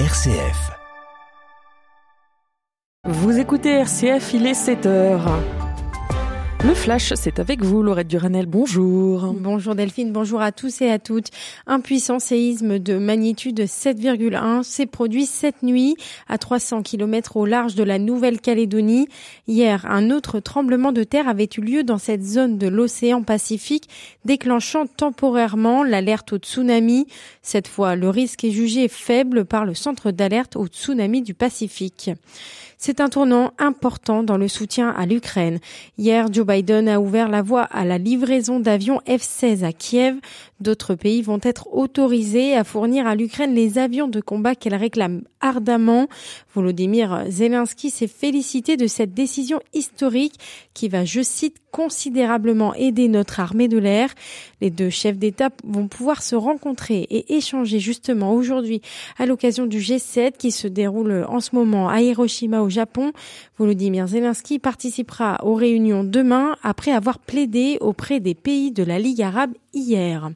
RCF. Vous écoutez RCF, il est 7 heures. Le flash, c'est avec vous, Laurette Duranel. Bonjour. Bonjour Delphine, bonjour à tous et à toutes. Un puissant séisme de magnitude 7,1 s'est produit cette nuit à 300 km au large de la Nouvelle-Calédonie. Hier, un autre tremblement de terre avait eu lieu dans cette zone de l'océan Pacifique, déclenchant temporairement l'alerte au tsunami. Cette fois, le risque est jugé faible par le centre d'alerte au tsunami du Pacifique. C'est un tournant important dans le soutien à l'Ukraine. A ouvert la voie à la livraison d'avions F-16 à Kiev. D'autres pays vont être autorisés à fournir à l'Ukraine les avions de combat qu'elle réclame ardemment. Volodymyr Zelensky s'est félicité de cette décision historique qui va, je cite, considérablement aider notre armée de l'air. Les deux chefs d'État vont pouvoir se rencontrer et échanger justement aujourd'hui à l'occasion du G7 qui se déroule en ce moment à Hiroshima au Japon. Volodymyr Zelensky participera aux réunions demain après avoir plaidé auprès des pays de la Ligue arabe hier.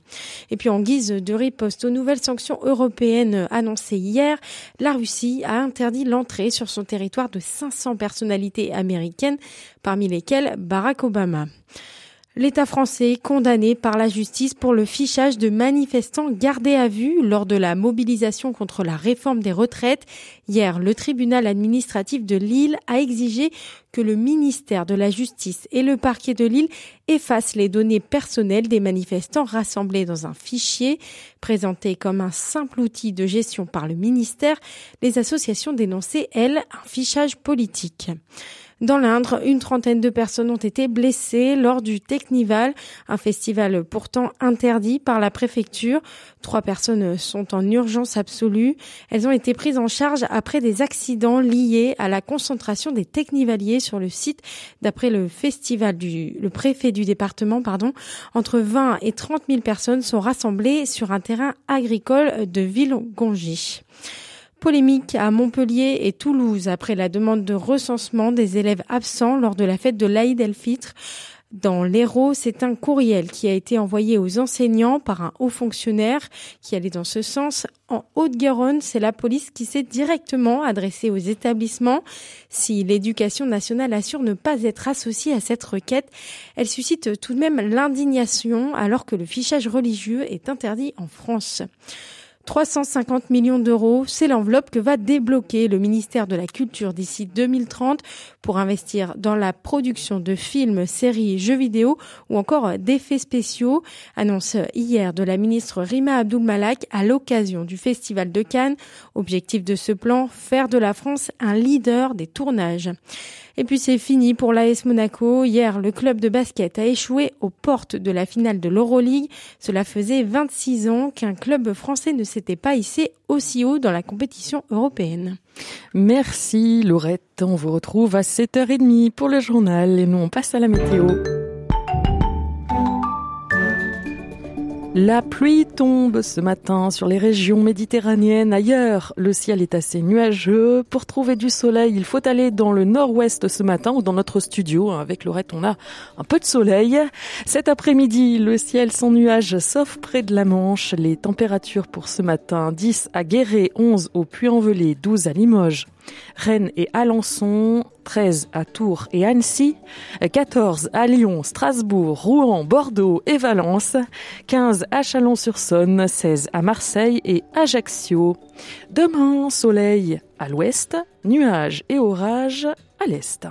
Et puis en guise de riposte aux nouvelles sanctions européennes annoncées hier, la Russie a interdit l'entrée sur son territoire de 500 personnalités américaines, parmi lesquelles Barack Obama. L'État français est condamné par la justice pour le fichage de manifestants gardés à vue lors de la mobilisation contre la réforme des retraites. Hier, le tribunal administratif de Lille a exigé que le ministère de la Justice et le parquet de Lille effacent les données personnelles des manifestants rassemblés dans un fichier. Présenté comme un simple outil de gestion par le ministère, les associations dénonçaient, elles, un fichage politique. Dans l'Indre, une trentaine de personnes ont été blessées lors du Technival, un festival pourtant interdit par la préfecture. Trois personnes sont en urgence absolue. Elles ont été prises en charge après des accidents liés à la concentration des technivaliers sur le site. D'après le festival du, le préfet du département, pardon, entre 20 et 30 000 personnes sont rassemblées sur un terrain agricole de Ville-Gongy. Polémique à Montpellier et Toulouse après la demande de recensement des élèves absents lors de la fête de l'Aïd el-Fitr. Dans l'Hérault, c'est un courriel qui a été envoyé aux enseignants par un haut fonctionnaire qui allait dans ce sens. En Haute-Garonne, c'est la police qui s'est directement adressée aux établissements. Si l'éducation nationale assure ne pas être associée à cette requête, elle suscite tout de même l'indignation alors que le fichage religieux est interdit en France. 350 millions d'euros, c'est l'enveloppe que va débloquer le ministère de la Culture d'ici 2030 pour investir dans la production de films, séries, jeux vidéo ou encore d'effets spéciaux, annonce hier de la ministre Rima Abdul Malak à l'occasion du Festival de Cannes. Objectif de ce plan, faire de la France un leader des tournages. Et puis c'est fini pour l'AS Monaco. Hier, le club de basket a échoué aux portes de la finale de l'Euroleague. Cela faisait 26 ans qu'un club français ne s'était pas hissé aussi haut dans la compétition européenne. Merci Laurette. On vous retrouve à 7h30 pour le journal et nous on passe à la météo. La pluie tombe ce matin sur les régions méditerranéennes. Ailleurs, le ciel est assez nuageux. Pour trouver du soleil, il faut aller dans le nord-ouest ce matin ou dans notre studio. Avec Laurette, on a un peu de soleil. Cet après-midi, le ciel sans nuages, sauf près de la Manche. Les températures pour ce matin, 10 à Guéret, 11 au Puy-en-Velay, 12 à Limoges. Rennes et Alençon, 13 à Tours et Annecy, 14 à Lyon, Strasbourg, Rouen, Bordeaux et Valence, 15 à Chalon-sur-Saône, 16 à Marseille et Ajaccio. Demain, soleil à l'ouest, nuages et orages à l'est.